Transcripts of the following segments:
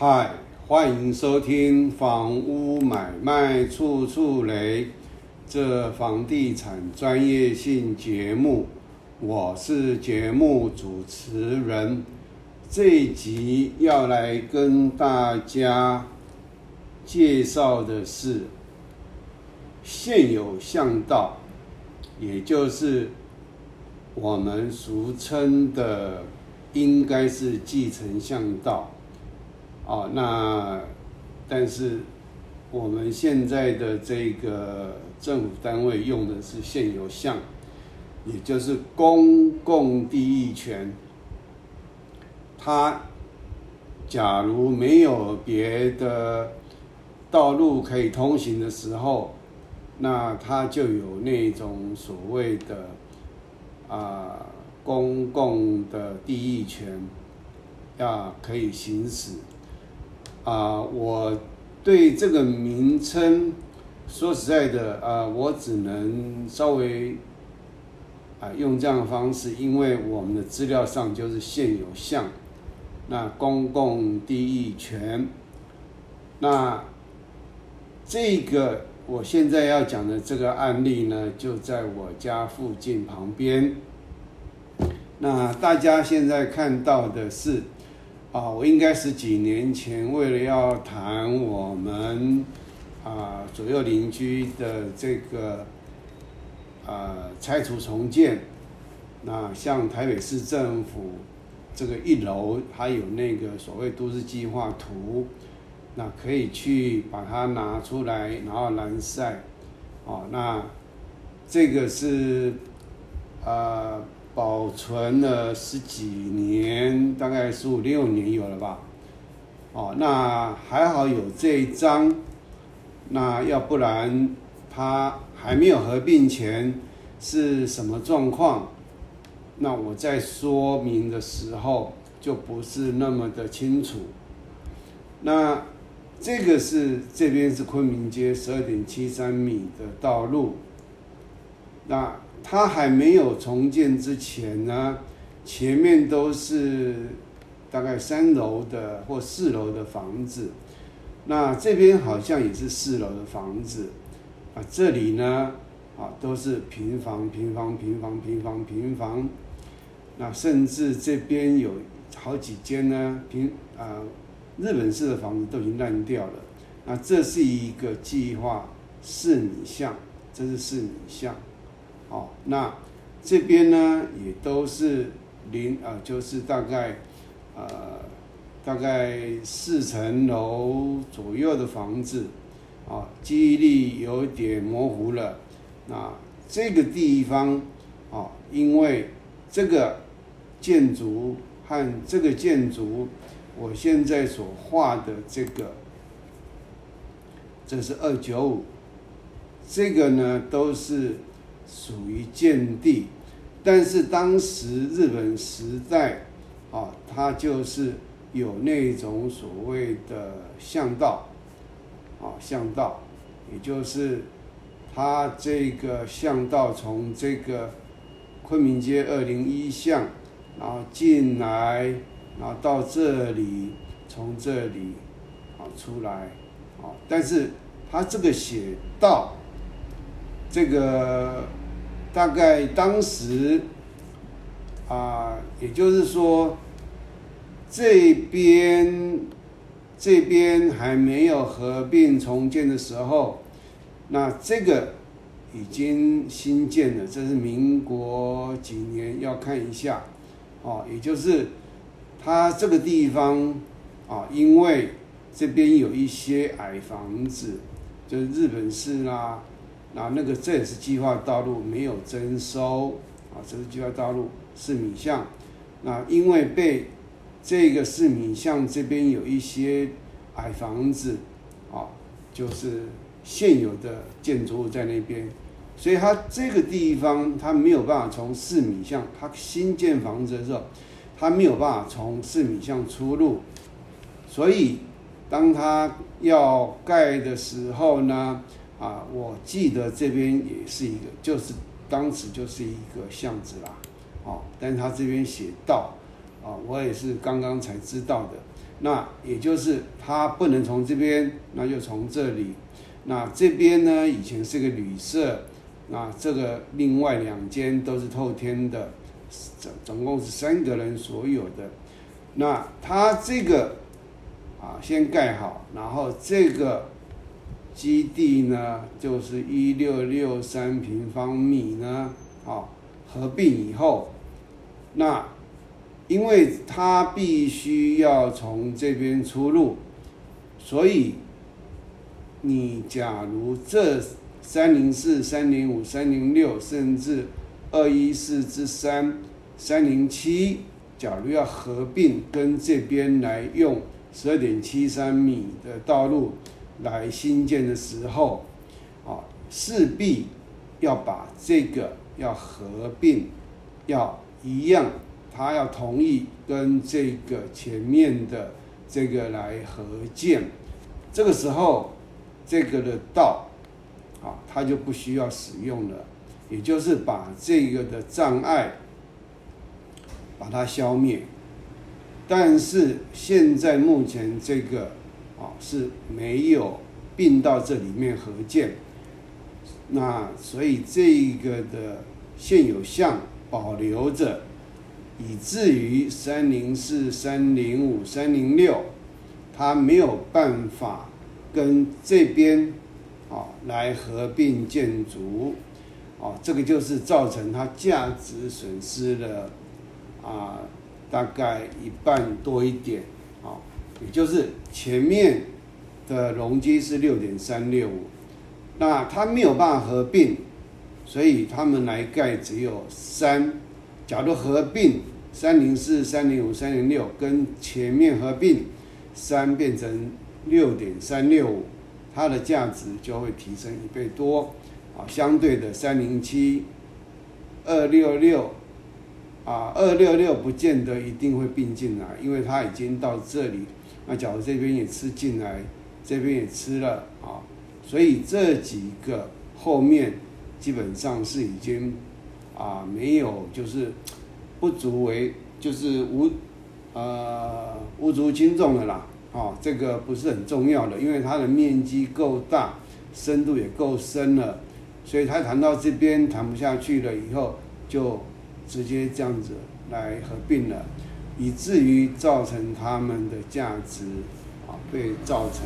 嗨，欢迎收听《房屋买卖处处雷》这房地产专业性节目，我是节目主持人。这一集要来跟大家介绍的是现有巷道，也就是我们俗称的，应该是继承巷道。哦，那但是我们现在的这个政府单位用的是现有项，也就是公共地役权。它假如没有别的道路可以通行的时候，那它就有那种所谓的啊公共的地役权，要可以行使。啊，我对这个名称说实在的啊，我只能稍微啊用这样的方式，因为我们的资料上就是现有项，那公共地役权，那这个我现在要讲的这个案例呢，就在我家附近旁边。那大家现在看到的是。啊，我应该是几年前为了要谈我们啊左右邻居的这个啊拆除重建，那像台北市政府这个一楼还有那个所谓都市计划图，那可以去把它拿出来，然后蓝晒，哦，那这个是啊。保存了十几年，大概十五六年有了吧。哦，那还好有这一张。那要不然它还没有合并前是什么状况？那我在说明的时候就不是那么的清楚。那这个是这边是昆明街十二点七三米的道路。那。它还没有重建之前呢，前面都是大概三楼的或四楼的房子，那这边好像也是四楼的房子，啊，这里呢，啊都是平房、平房、平房、平房、平房，那甚至这边有好几间呢，平啊日本式的房子都已经烂掉了，那这是一个计划四米巷，这是四米巷。好，那这边呢也都是零啊，就是大概呃大概四层楼左右的房子，啊，记忆力有点模糊了。那这个地方啊，因为这个建筑和这个建筑，我现在所画的这个，这是二九五，这个呢都是。属于建地，但是当时日本时代，啊，它就是有那种所谓的巷道，啊，巷道，也就是它这个巷道从这个昆明街二零一巷，然后进来，然后到这里，从这里，啊出来，啊，但是它这个写道。这个大概当时啊，也就是说，这边这边还没有合并重建的时候，那这个已经新建了。这是民国几年？要看一下哦。也就是它这个地方啊，因为这边有一些矮房子，就是日本式啦。那那个这也是计划道路没有征收啊，这是计划道路四米巷。那因为被这个四米巷这边有一些矮房子啊，就是现有的建筑物在那边，所以它这个地方它没有办法从四米巷，它新建房子的时候，它没有办法从四米巷出入，所以当它要盖的时候呢。啊，我记得这边也是一个，就是当时就是一个巷子啦，哦，但他这边写道，啊，我也是刚刚才知道的。那也就是它不能从这边，那就从这里。那这边呢，以前是个旅社，那这个另外两间都是透天的，总总共是三个人所有的。那它这个啊，先盖好，然后这个基地呢，就是一六六三平方米呢，啊，合并以后，那因为它必须要从这边出入，所以你假如这三零四、三零五、三零六，甚至二一四之三、三零七。假如要合并跟这边来用十二点七三米的道路来新建的时候，啊，势必要把这个要合并，要一样，他要同意跟这个前面的这个来合建，这个时候这个的道啊，他就不需要使用了，也就是把这个的障碍。把它消灭，但是现在目前这个啊是没有并到这里面合建，那所以这个的现有项保留着，以至于三零四、三零五、三零六，它没有办法跟这边啊来合并建筑，啊这个就是造成它价值损失的。啊，大概一半多一点，啊，也就是前面的容积是六点三六五，那它没有办法合并，所以他们来盖只有三。假如合并三零四、三零五、三零六跟前面合并三变成六点三六五，它的价值就会提升一倍多。啊，相对的三零七、二六六。啊，二六六不见得一定会并进来，因为它已经到这里，那假如这边也吃进来，这边也吃了啊，所以这几个后面基本上是已经啊没有，就是不足为，就是无呃无足轻重的啦，啊，这个不是很重要的，因为它的面积够大，深度也够深了，所以他谈到这边谈不下去了以后就。直接这样子来合并了，以至于造成他们的价值啊被造成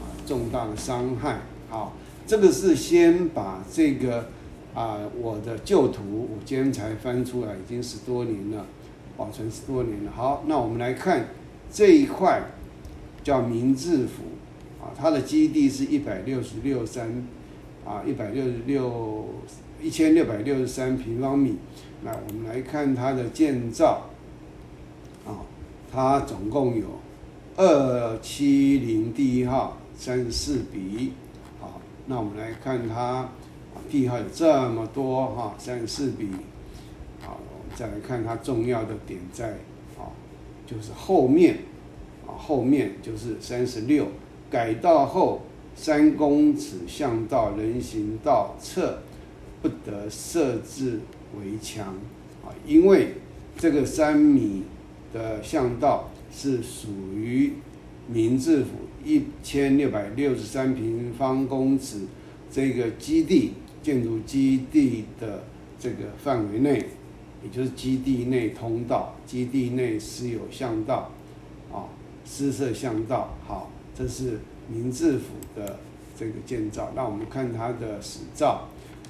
啊重大的伤害。好，这个是先把这个啊我的旧图，我今天才翻出来，已经十多年了，保存十多年了。好，那我们来看这一块叫明治府啊，它的基地是一百六十六三啊一百六十六一千六百六十三平方米。那我们来看它的建造，它总共有二七零第一号三十四笔，好，那我们来看它第一号有这么多哈三十四笔，好，我们再来看它重要的点在啊，就是后面啊后面就是三十六改道后三公尺巷道人行道侧不得设置。围墙啊，因为这个三米的巷道是属于明治府一千六百六十三平方公尺这个基地建筑基地的这个范围内，也就是基地内通道、基地内私有巷道啊，私设巷道。好，这是明治府的这个建造。那我们看它的史照。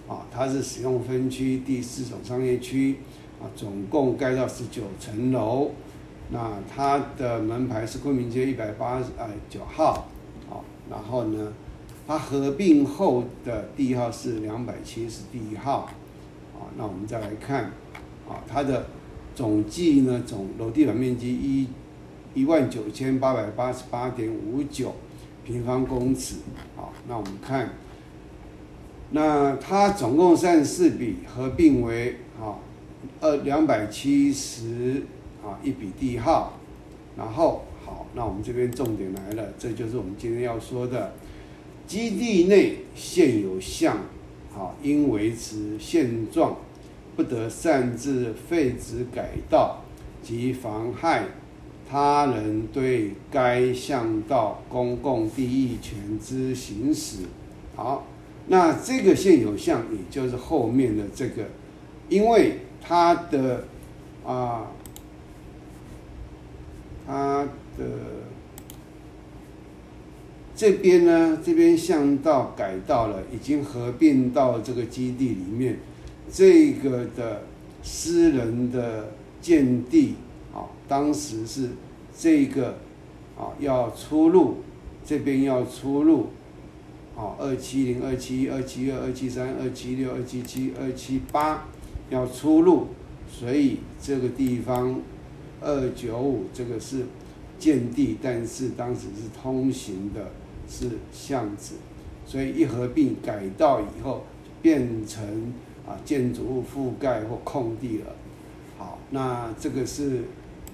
啊，它是使用分区第四种商业区，啊，总共盖到十九层楼，那它的门牌是昆明街一百八十呃九号，好，然后呢，它合并后的地号是两百七十第一号，啊，那我们再来看，啊，它的总计呢总楼地板面积一一万九千八百八十八点五九平方公尺，好，那我们看。那它总共三十四笔合并为啊二两百七十啊一笔地号，然后好，那我们这边重点来了，这就是我们今天要说的基地内现有项，好应维持现状，不得擅自废止改道及妨害他人对该巷道公共地役权之行使。好，那这个现有项，也就是后面的这个，因为它的啊，它的这边呢，这边巷道改道了，已经合并到这个基地里面，这个的私人的建地啊。当时是这个啊要出入，这边要出入，啊二七零、二七一、二七二、二七三、二七六、二七七、二七八要出入，所以这个地方二九五这个是建地，但是当时是通行的，是巷子，所以一合并改道以后变成啊建筑物覆盖或空地了。好，那这个是。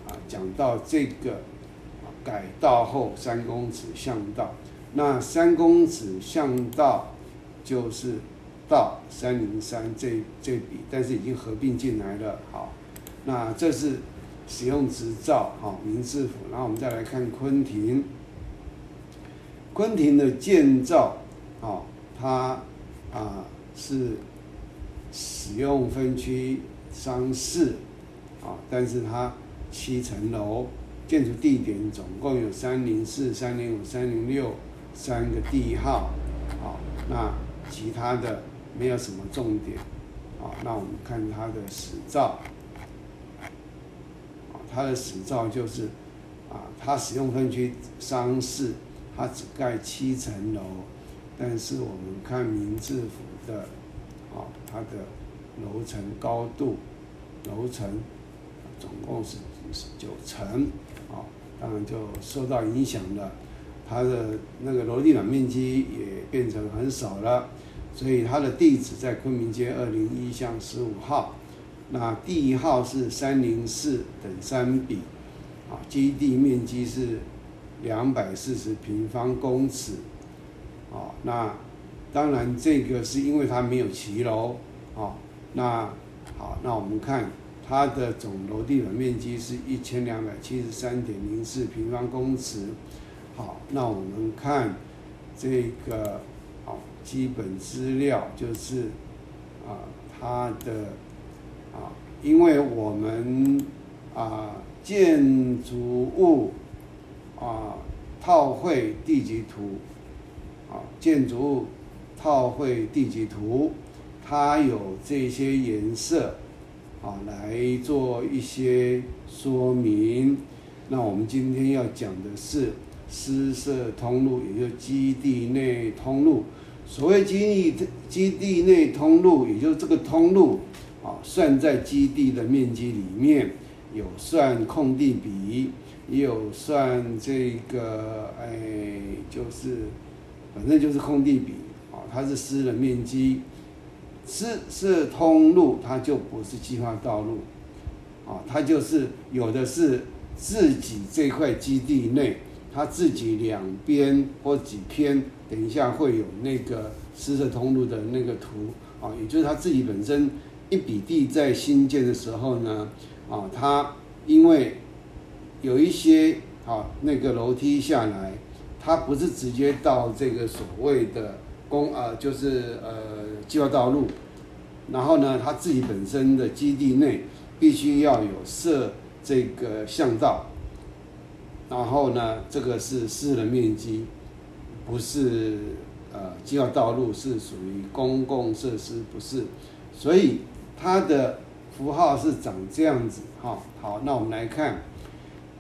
啊，讲到这个啊改道后三公尺巷道，那三公尺巷道就是到三零三这这笔，但是已经合并进来了。好，那这是使用执照，好，民治府。然后我们再来看昆庭，昆庭的建造，啊，它啊是使用分区商事，啊，但是它。七层楼，建筑地点总共有三零四、三零五、三零六三个地号，好，那其他的没有什么重点，啊，那我们看它的史照，啊，它的史照就是，啊，它使用分区商事，它只盖七层楼，但是我们看明治府的，啊，它的楼层高度，楼层总共是。九层，啊，当然就受到影响了，它的那个楼地板面积也变成很少了，所以它的地址在昆明街二零一巷十五号，那地号是三零四等三笔，啊，基地面积是两百四十平方公尺，啊，那当然这个是因为它没有骑楼，啊，那好，那我们看。它的总楼地板面积是一千两百七十三点零四平方公尺。好，那我们看这个啊基本资料，就是啊，它的啊，因为我们啊建筑物啊套绘地级图啊建筑物套绘地级图，它有这些颜色。啊，来做一些说明。那我们今天要讲的是私设通路，也就是基地内通路。所谓基地基地内通路，也就是这个通路啊，算在基地的面积里面，有算空地比，也有算这个哎，就是反正就是空地比啊，它是私人面积。私设通路，它就不是计划道路，啊，它就是有的是自己这块基地内，它自己两边或几篇，等一下会有那个施设通路的那个图，啊，也就是它自己本身一笔地在新建的时候呢，啊，它因为有一些啊那个楼梯下来，它不是直接到这个所谓的。公啊，就是呃计划道路，然后呢，他自己本身的基地内必须要有设这个巷道，然后呢，这个是私人面积，不是呃计划道路，是属于公共设施，不是，所以它的符号是长这样子哈。好，那我们来看，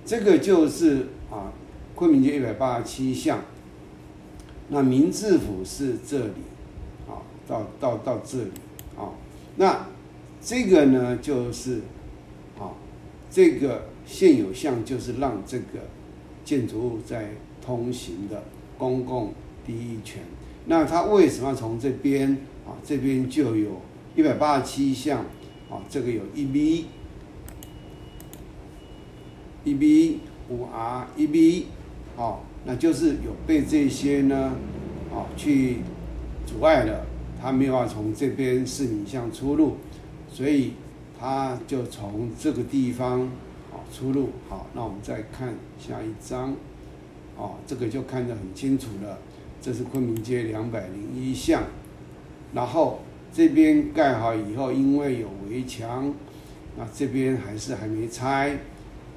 这个就是啊昆明街一百八十七巷。那明治府是这里，啊，到到到这里，啊，那这个呢就是，啊，这个现有项就是让这个建筑物在通行的公共第一权。那它为什么要从这边啊？这边就有一百八十七项，啊，这个有一 B、一 B、五 R、一 B，啊。那就是有被这些呢，啊，去阻碍了，他没有办法从这边四米巷出入，所以他就从这个地方，出入。好，那我们再看下一章，哦，这个就看得很清楚了。这是昆明街两百零一巷，然后这边盖好以后，因为有围墙，那这边还是还没拆，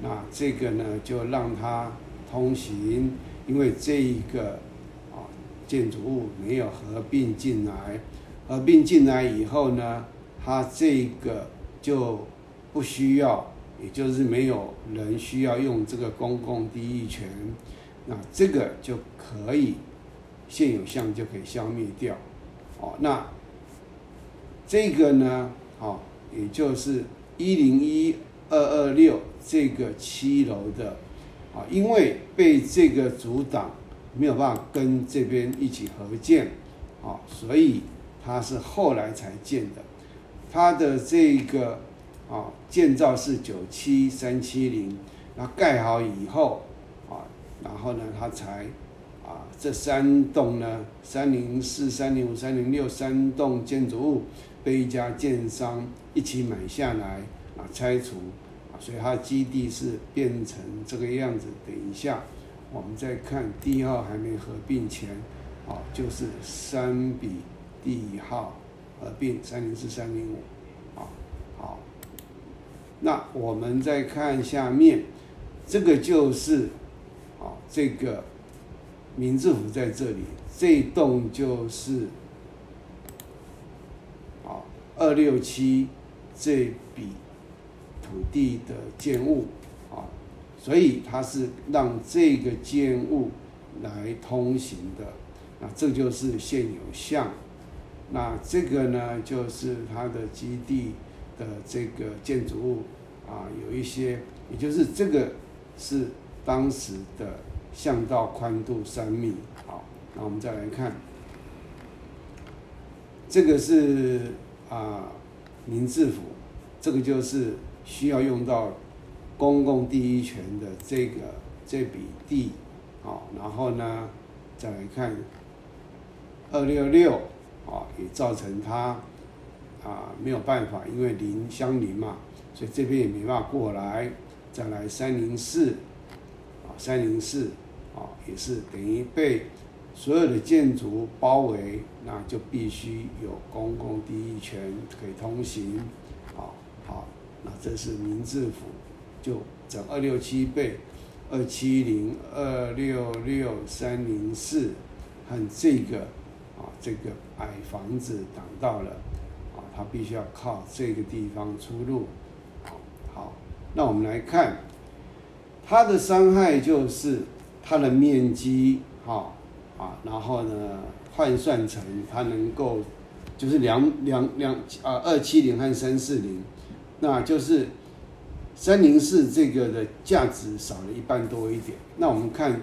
那这个呢就让它通行，因为这一个啊建筑物没有合并进来，合并进来以后呢，它这个就不需要，也就是没有人需要用这个公共地域权，那这个就可以。现有项就可以消灭掉，哦，那这个呢，哦，也就是一零一二二六这个七楼的，啊，因为被这个阻挡，没有办法跟这边一起合建，啊，所以它是后来才建的，它的这个啊建造是九七三七零，那盖好以后，啊，然后呢，它才。啊，这三栋呢，三零四、三零五、三零六三栋建筑物被一家建商一起买下来啊，拆除，所以它基地是变成这个样子。等一下，我们再看第一号还没合并前，啊，就是三比第一号合并三零四、三零五，那我们再看下面，这个就是啊，这个。明治府在这里，这栋就是啊二六七这笔土地的建物啊，所以它是让这个建物来通行的，那这就是现有项，那这个呢就是它的基地的这个建筑物啊，有一些，也就是这个是当时的。巷道宽度三米，好，那我们再来看，这个是啊民治府，这个就是需要用到公共第一权的这个这笔地，好，然后呢再来看二六六，啊也造成它啊没有办法，因为邻相邻嘛，所以这边也没办法过来，再来三零四。啊三零四，啊，也是等于被所有的建筑包围，那就必须有公共第一权可以通行，啊，好，那这是民治府，就整二六七倍，二七零二六六三零四和这个啊这个矮房子挡到了，它必须要靠这个地方出入，好，那我们来看。它的伤害就是它的面积，哈啊，然后呢换算成它能够就是两两两啊二七零和三四零，那就是三零四这个的价值少了一半多一点。那我们看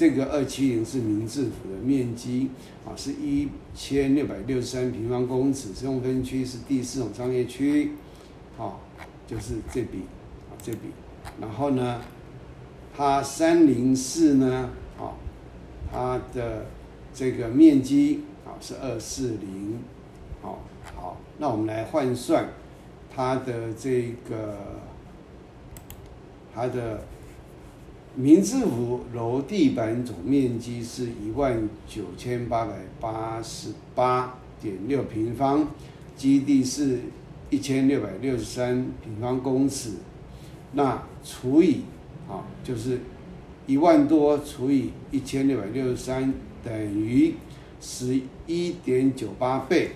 这个二七零是明治府的面积啊，是一千六百六十三平方公尺，使用分区是第四种商业区，啊，就是这笔啊这笔，然后呢？它三零四呢，啊，它的这个面积啊是二四零，好，好，那我们来换算它的这个它的明治府楼地板总面积是一万九千八百八十八点六平方，基地是一千六百六十三平方公尺，那除以。啊，就是一万多除以一千六百六十三等于十一点九八倍。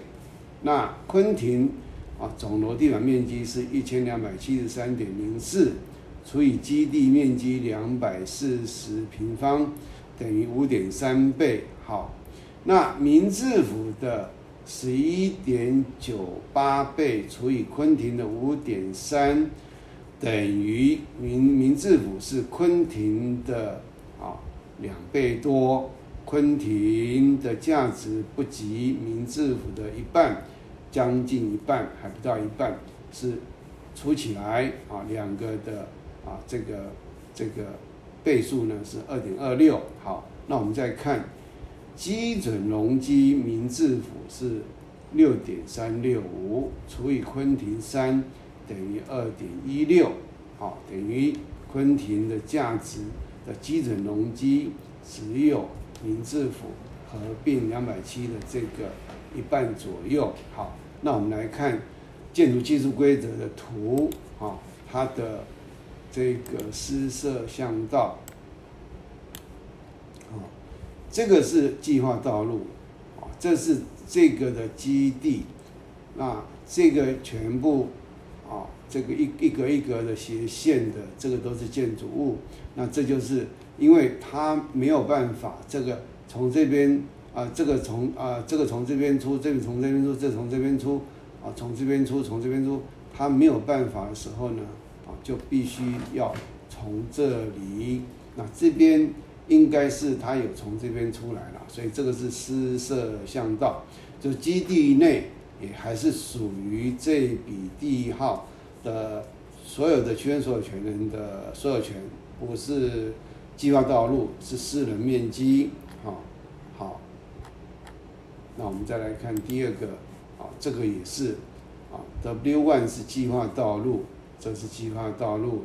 那昆庭啊，总楼地板面积是一千两百七十三点零四，除以基地面积两百四十平方，等于五点三倍。好，那明治府的十一点九八倍除以昆廷的五点三。等于明明治府是昆廷的啊两倍多，昆廷的价值不及明治府的一半，将近一半还不到一半，是除起来啊两个的啊这个这个倍数呢是二点二六。好，那我们再看基准容积，明治府是六点三六五，除以昆庭三。等于二点一六，好，等于昆庭的价值的基准容积只有明治府合并两百七的这个一半左右。好，那我们来看建筑技术规则的图啊，它的这个施设巷道，啊，这个是计划道路，啊，这是这个的基地，那这个全部。啊，这个一一格一格的斜线的，这个都是建筑物。那这就是因为它没有办法，这个从这边啊，这个从啊，这个从这边出，这个从这边出，这从这边出，啊，从这边出，从这边出，它没有办法的时候呢，就必须要从这里。那这边应该是它有从这边出来了，所以这个是施设巷道，就基地内。也还是属于这笔地号的所有的区所有权人的所有权，不是计划道路，是私人面积。好，好，那我们再来看第二个，啊，这个也是，啊，W one 是计划道路，这是计划道路，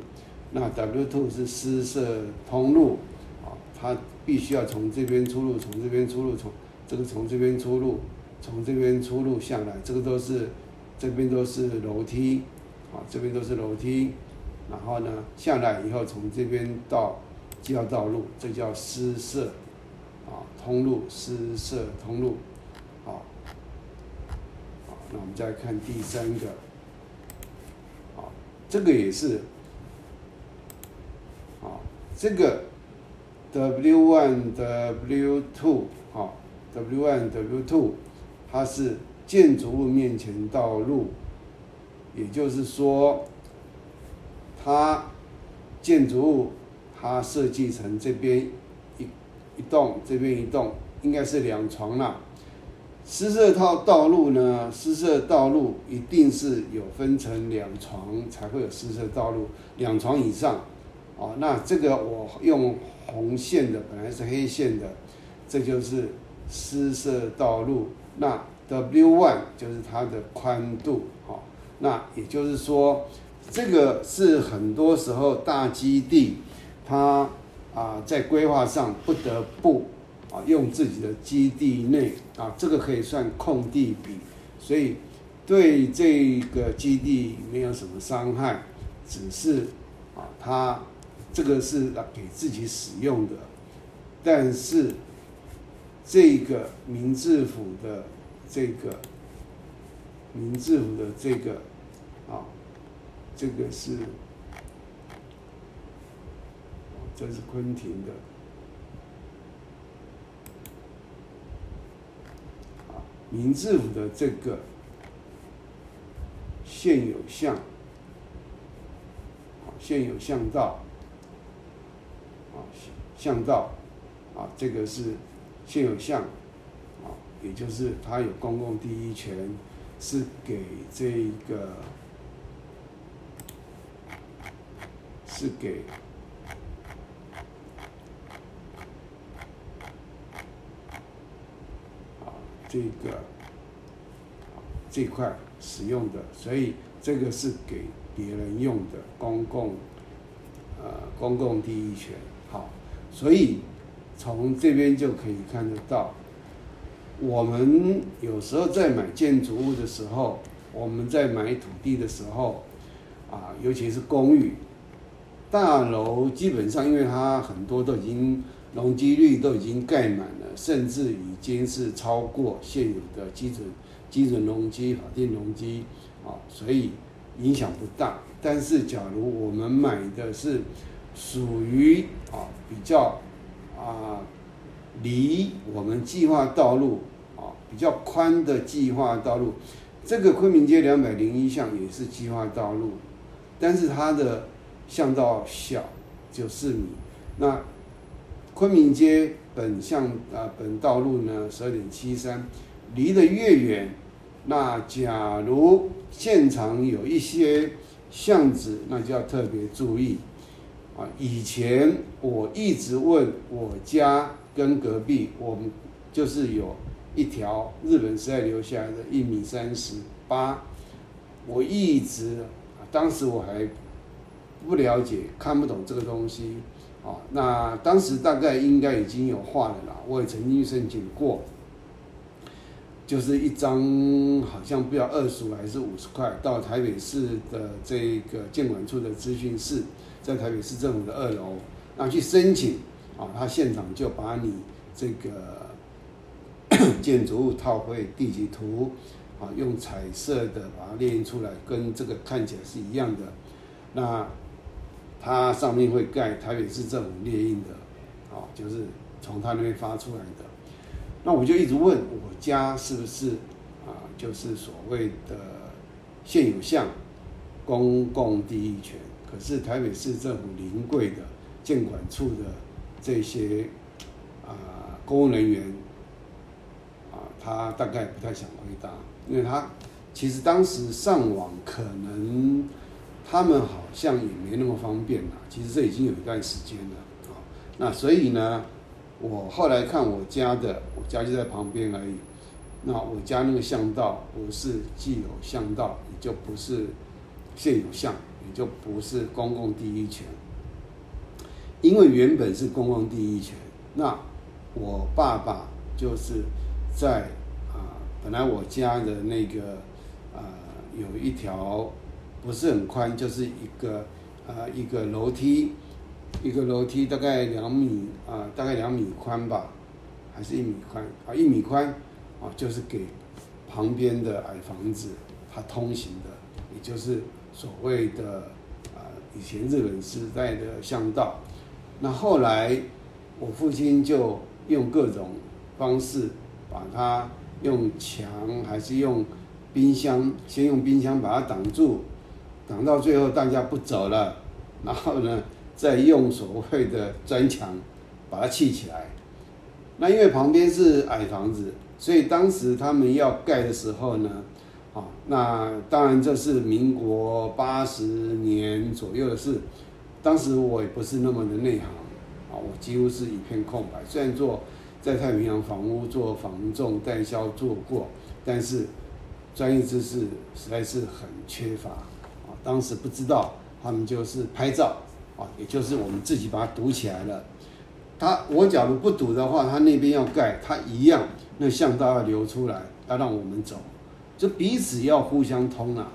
那 W two 是私设通路，啊，它必须要从这边出入，从这边出入，从这个从这边出入。从这边出入下来，这个都是，这边都是楼梯，啊，这边都是楼梯，然后呢，下来以后从这边到计划道路，这叫私设，啊，通路私设通路，好，好，那我们再看第三个，这个也是，好，这个 W one W two，好，W one W two。它是建筑物面前道路，也就是说，它建筑物它设计成这边一一栋，这边一栋，应该是两床了。施设套道路呢，施设道路一定是有分成两床才会有施设道路，两床以上，哦，那这个我用红线的，本来是黑线的，这就是施设道路。那 W one 就是它的宽度，好，那也就是说，这个是很多时候大基地，它啊在规划上不得不啊用自己的基地内啊，这个可以算空地比，所以对这个基地没有什么伤害，只是啊它这个是给自己使用的，但是。这个明治府的这个明治府的这个啊，这个是这是昆庭的啊，明治府的这个现有巷啊，现有巷道啊，巷道啊，这个是。现有项，啊，也就是它有公共第一权，是给这个，是给，这个，这块使用的，所以这个是给别人用的公共，呃，公共第一权，好，所以。从这边就可以看得到，我们有时候在买建筑物的时候，我们在买土地的时候，啊，尤其是公寓、大楼，基本上因为它很多都已经容积率都已经盖满了，甚至已经是超过现有的基准基准容积、法定容积，啊，所以影响不大。但是假如我们买的是属于啊比较。啊，离我们计划道路啊比较宽的计划道路，这个昆明街两百零一巷也是计划道路，但是它的巷道小，只有四米。那昆明街本巷啊本道路呢十二点七三，离得越远，那假如现场有一些巷子，那就要特别注意。啊，以前我一直问我家跟隔壁，我们就是有一条日本时代留下来的一米三十八，我一直，当时我还不了解、看不懂这个东西，啊，那当时大概应该已经有画了啦，我也曾经申请过，就是一张好像不要二十还是五十块，到台北市的这个建管处的资讯室，在台北市政府的二楼，那去申请，啊，他现场就把你这个建筑物套绘地级图。啊，用彩色的把它列印出来，跟这个看起来是一样的。那它上面会盖台北市政府列印的，啊，就是从他那边发出来的。那我就一直问我家是不是啊，就是所谓的现有项公共地役权。可是台北市政府临柜的建管处的这些啊公务人员啊，他大概不太想回答。因为他其实当时上网可能他们好像也没那么方便了。其实这已经有一段时间了啊。那所以呢，我后来看我家的，我家就在旁边而已。那我家那个巷道不是既有巷道，也就不是现有巷，也就不是公共第一权。因为原本是公共第一权，那我爸爸就是在啊。本来我家的那个呃有一条不是很宽，就是一个呃一个楼梯，一个楼梯大概两米啊，大概两米宽吧，还是一米宽啊一米宽啊，就是给旁边的矮房子它通行的，也就是所谓的啊以前日本时代的巷道。那后来我父亲就用各种方式把它。用墙还是用冰箱？先用冰箱把它挡住，挡到最后大家不走了，然后呢，再用所谓的砖墙把它砌起来。那因为旁边是矮房子，所以当时他们要盖的时候呢，啊，那当然这是民国八十年左右的事。当时我也不是那么的内行，啊，我几乎是一片空白。虽然做。在太平洋房屋做房仲代销做过，但是专业知识实在是很缺乏。当时不知道，他们就是拍照啊，也就是我们自己把它堵起来了。他我假如不堵的话，他那边要盖，他一样那巷道要留出来，要让我们走，就彼此要互相通啊。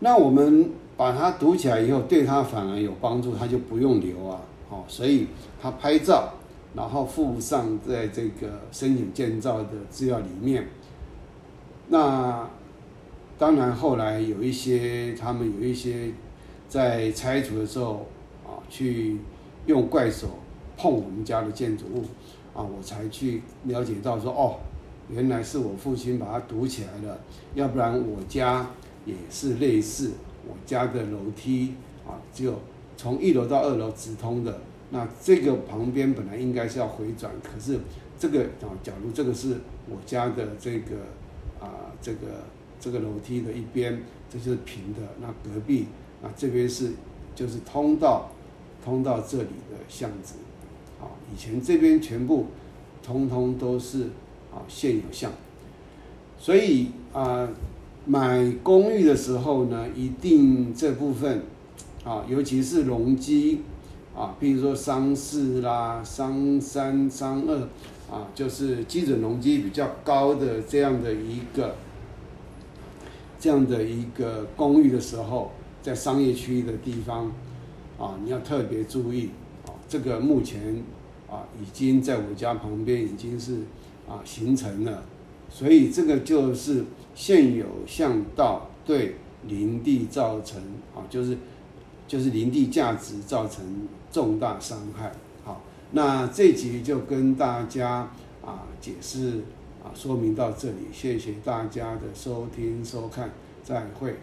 那我们把它堵起来以后，对他反而有帮助，他就不用留啊。好，所以他拍照。然后附上在这个申请建造的资料里面。那当然后来有一些他们有一些在拆除的时候啊，去用怪手碰我们家的建筑物啊，我才去了解到说哦，原来是我父亲把它堵起来了，要不然我家也是类似，我家的楼梯啊，就从一楼到二楼直通的。那这个旁边本来应该是要回转，可是这个啊，假如这个是我家的这个啊，这个这个楼梯的一边，这就是平的。那隔壁啊，这边是就是通道，通到这里的巷子。啊，以前这边全部通通都是啊现有巷，所以啊，买公寓的时候呢，一定这部分啊，尤其是容积。啊，比如说商四啦、商三、商二，啊，就是基准容积比较高的这样的一个这样的一个公寓的时候，在商业区的地方，啊，你要特别注意，啊，这个目前啊已经在我家旁边已经是啊形成了，所以这个就是现有巷道对林地造成啊，就是就是林地价值造成。重大伤害，好，那这集就跟大家啊解释啊说明到这里，谢谢大家的收听收看，再会。